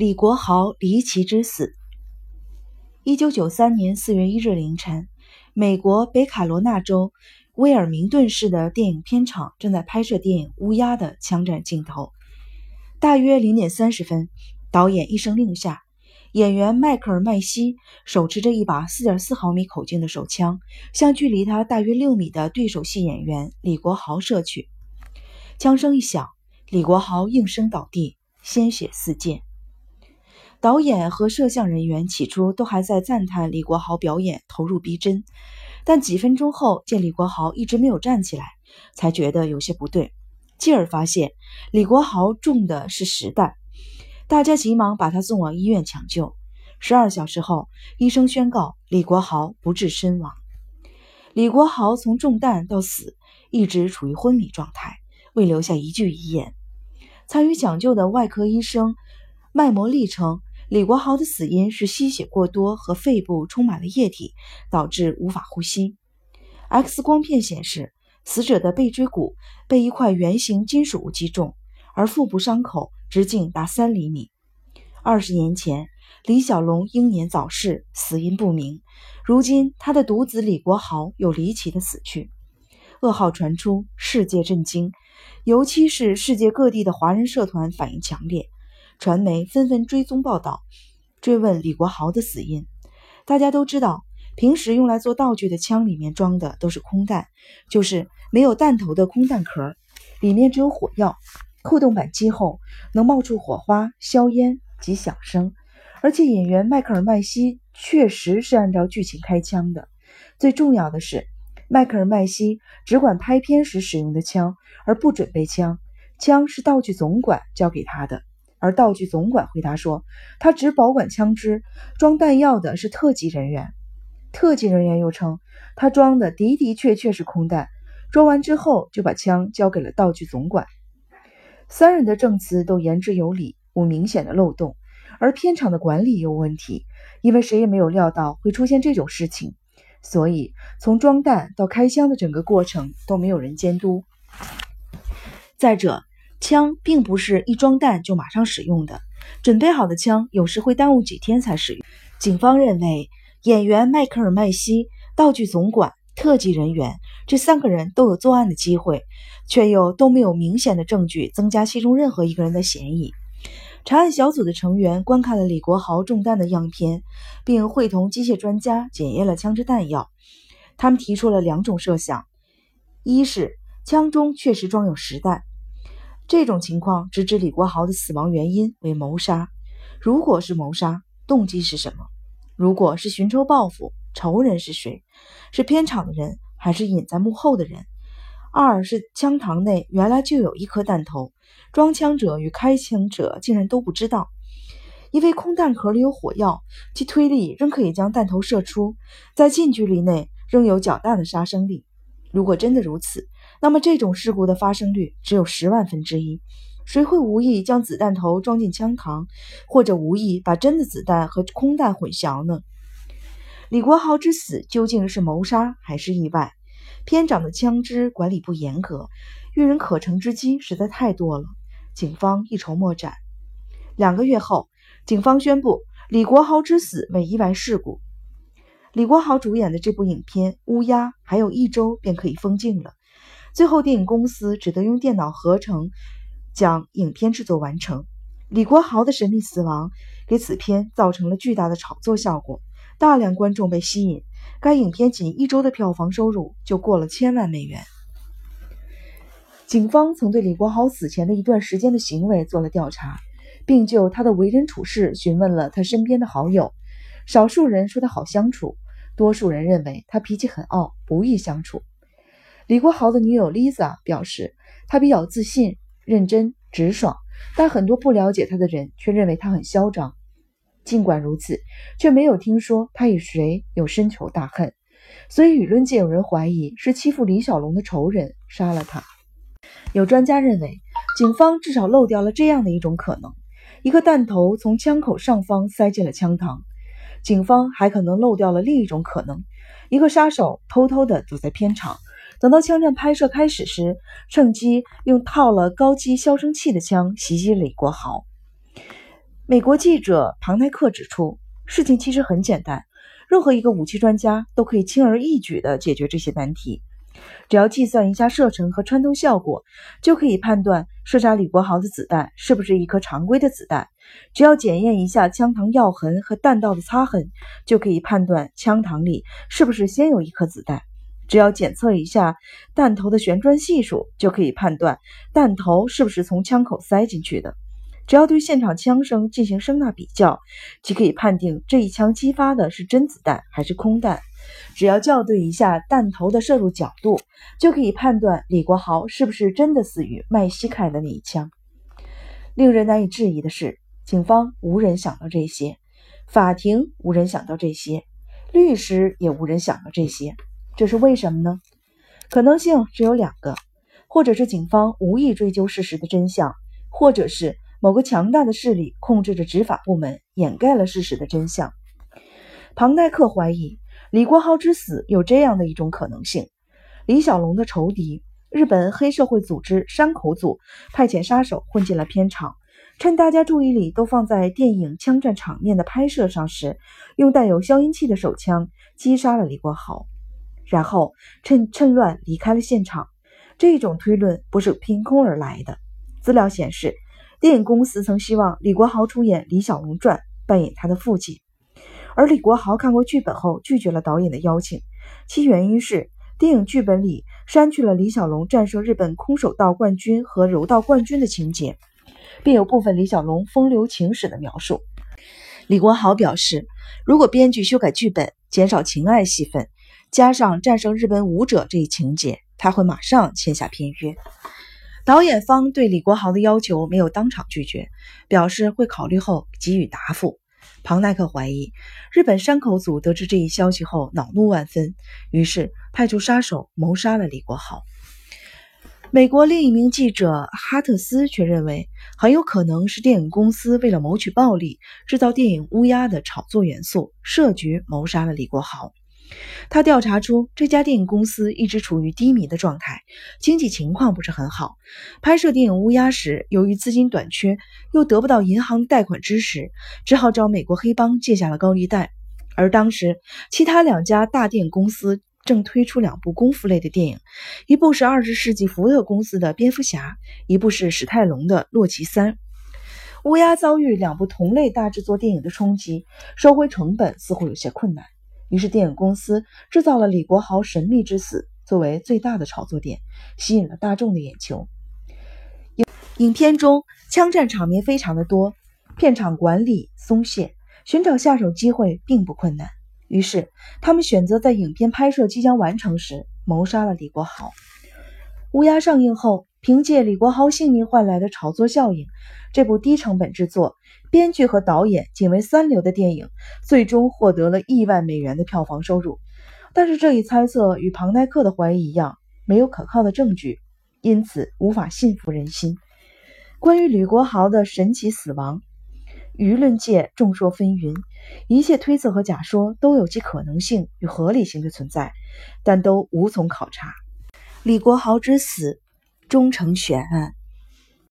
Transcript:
李国豪离奇之死。一九九三年四月一日凌晨，美国北卡罗纳州威尔明顿市的电影片场正在拍摄电影《乌鸦》的枪战镜头。大约零点三十分，导演一声令下，演员迈克尔·麦西手持着一把四点四毫米口径的手枪，向距离他大约六米的对手戏演员李国豪射去。枪声一响，李国豪应声倒地，鲜血四溅。导演和摄像人员起初都还在赞叹李国豪表演投入逼真，但几分钟后见李国豪一直没有站起来，才觉得有些不对。继而发现李国豪中的是实弹，大家急忙把他送往医院抢救。十二小时后，医生宣告李国豪不治身亡。李国豪从中弹到死一直处于昏迷状态，未留下一句遗言。参与抢救的外科医生麦摩利称。李国豪的死因是吸血过多和肺部充满了液体，导致无法呼吸。X 光片显示，死者的背椎骨被一块圆形金属物击中，而腹部伤口直径达三厘米。二十年前，李小龙英年早逝，死因不明。如今，他的独子李国豪又离奇的死去，噩耗传出，世界震惊，尤其是世界各地的华人社团反应强烈。传媒纷纷追踪报道，追问李国豪的死因。大家都知道，平时用来做道具的枪里面装的都是空弹，就是没有弹头的空弹壳，里面只有火药。扣动扳机后能冒出火花、硝烟及响声。而且演员迈克尔·麦西确实是按照剧情开枪的。最重要的是，迈克尔·麦西只管拍片时使用的枪，而不准备枪，枪是道具总管交给他的。而道具总管回答说：“他只保管枪支，装弹药的是特级人员。”特级人员又称：“他装的的的确确是空弹，装完之后就把枪交给了道具总管。”三人的证词都言之有理，无明显的漏洞。而片场的管理有问题，因为谁也没有料到会出现这种事情，所以从装弹到开枪的整个过程都没有人监督。再者，枪并不是一装弹就马上使用的，准备好的枪有时会耽误几天才使用。警方认为，演员迈克尔·麦西、道具总管、特技人员这三个人都有作案的机会，却又都没有明显的证据增加其中任何一个人的嫌疑。查案小组的成员观看了李国豪中弹的样片，并会同机械专家检验了枪支弹药。他们提出了两种设想：一是枪中确实装有实弹。这种情况直指李国豪的死亡原因为谋杀。如果是谋杀，动机是什么？如果是寻仇报复，仇人是谁？是片场的人，还是隐在幕后的人？二是枪膛内原来就有一颗弹头，装枪者与开枪者竟然都不知道。因为空弹壳里有火药，其推力仍可以将弹头射出，在近距离内仍有较大的杀伤力。如果真的如此，那么这种事故的发生率只有十万分之一。谁会无意将子弹头装进枪膛，或者无意把真的子弹和空弹混淆呢？李国豪之死究竟是谋杀还是意外？片长的枪支管理不严格，遇人可乘之机实在太多了，警方一筹莫展。两个月后，警方宣布李国豪之死为意外事故。李国豪主演的这部影片《乌鸦》还有一周便可以封镜了。最后，电影公司只得用电脑合成将影片制作完成。李国豪的神秘死亡给此片造成了巨大的炒作效果，大量观众被吸引。该影片仅一周的票房收入就过了千万美元。警方曾对李国豪死前的一段时间的行为做了调查，并就他的为人处事询问了他身边的好友。少数人说他好相处，多数人认为他脾气很傲，不易相处。李国豪的女友 Lisa 表示，他比较自信、认真、直爽，但很多不了解他的人却认为他很嚣张。尽管如此，却没有听说他与谁有深仇大恨，所以舆论界有人怀疑是欺负李小龙的仇人杀了他。有专家认为，警方至少漏掉了这样的一种可能：一个弹头从枪口上方塞进了枪膛。警方还可能漏掉了另一种可能：一个杀手偷偷地躲在片场。等到枪战拍摄开始时，趁机用套了高机消声器的枪袭击李国豪。美国记者庞奈克指出，事情其实很简单，任何一个武器专家都可以轻而易举地解决这些难题。只要计算一下射程和穿透效果，就可以判断射杀李国豪的子弹是不是一颗常规的子弹。只要检验一下枪膛药痕和弹道的擦痕，就可以判断枪膛里是不是先有一颗子弹。只要检测一下弹头的旋转系数，就可以判断弹头是不是从枪口塞进去的。只要对现场枪声进行声呐比较，即可以判定这一枪击发的是真子弹还是空弹。只要校对一下弹头的射入角度，就可以判断李国豪是不是真的死于麦西开的那一枪。令人难以置疑的是，警方无人想到这些，法庭无人想到这些，律师也无人想到这些。这是为什么呢？可能性只有两个：或者是警方无意追究事实的真相，或者是某个强大的势力控制着执法部门，掩盖了事实的真相。庞代克怀疑。李国豪之死有这样的一种可能性：李小龙的仇敌日本黑社会组织山口组派遣杀手混进了片场，趁大家注意力都放在电影枪战场面的拍摄上时，用带有消音器的手枪击杀了李国豪，然后趁趁乱离开了现场。这种推论不是凭空而来的。资料显示，电影公司曾希望李国豪出演《李小龙传》，扮演他的父亲。而李国豪看过剧本后拒绝了导演的邀请，其原因是电影剧本里删去了李小龙战胜日本空手道冠军和柔道冠军的情节，并有部分李小龙风流情史的描述。李国豪表示，如果编剧修改剧本，减少情爱戏份，加上战胜日本武者这一情节，他会马上签下片约。导演方对李国豪的要求没有当场拒绝，表示会考虑后给予答复。庞奈克怀疑，日本山口组得知这一消息后恼怒万分，于是派出杀手谋杀了李国豪。美国另一名记者哈特斯却认为，很有可能是电影公司为了谋取暴利，制造电影《乌鸦》的炒作元素，设局谋杀了李国豪。他调查出这家电影公司一直处于低迷的状态，经济情况不是很好。拍摄电影《乌鸦》时，由于资金短缺，又得不到银行贷款支持，只好找美国黑帮借下了高利贷。而当时，其他两家大电影公司正推出两部功夫类的电影，一部是二十世纪福特公司的《蝙蝠侠》，一部是史泰龙的《洛奇三》。《乌鸦》遭遇两部同类大制作电影的冲击，收回成本似乎有些困难。于是，电影公司制造了李国豪神秘之死作为最大的炒作点，吸引了大众的眼球。影影片中枪战场面非常的多，片场管理松懈，寻找下手机会并不困难。于是，他们选择在影片拍摄即将完成时谋杀了李国豪。《乌鸦》上映后，凭借李国豪性命换来的炒作效应，这部低成本制作。编剧和导演仅为三流的电影，最终获得了亿万美元的票房收入。但是这一猜测与庞奈克的怀疑一样，没有可靠的证据，因此无法信服人心。关于李国豪的神奇死亡，舆论界众说纷纭，一切推测和假说都有其可能性与合理性的存在，但都无从考察。李国豪之死终成悬案。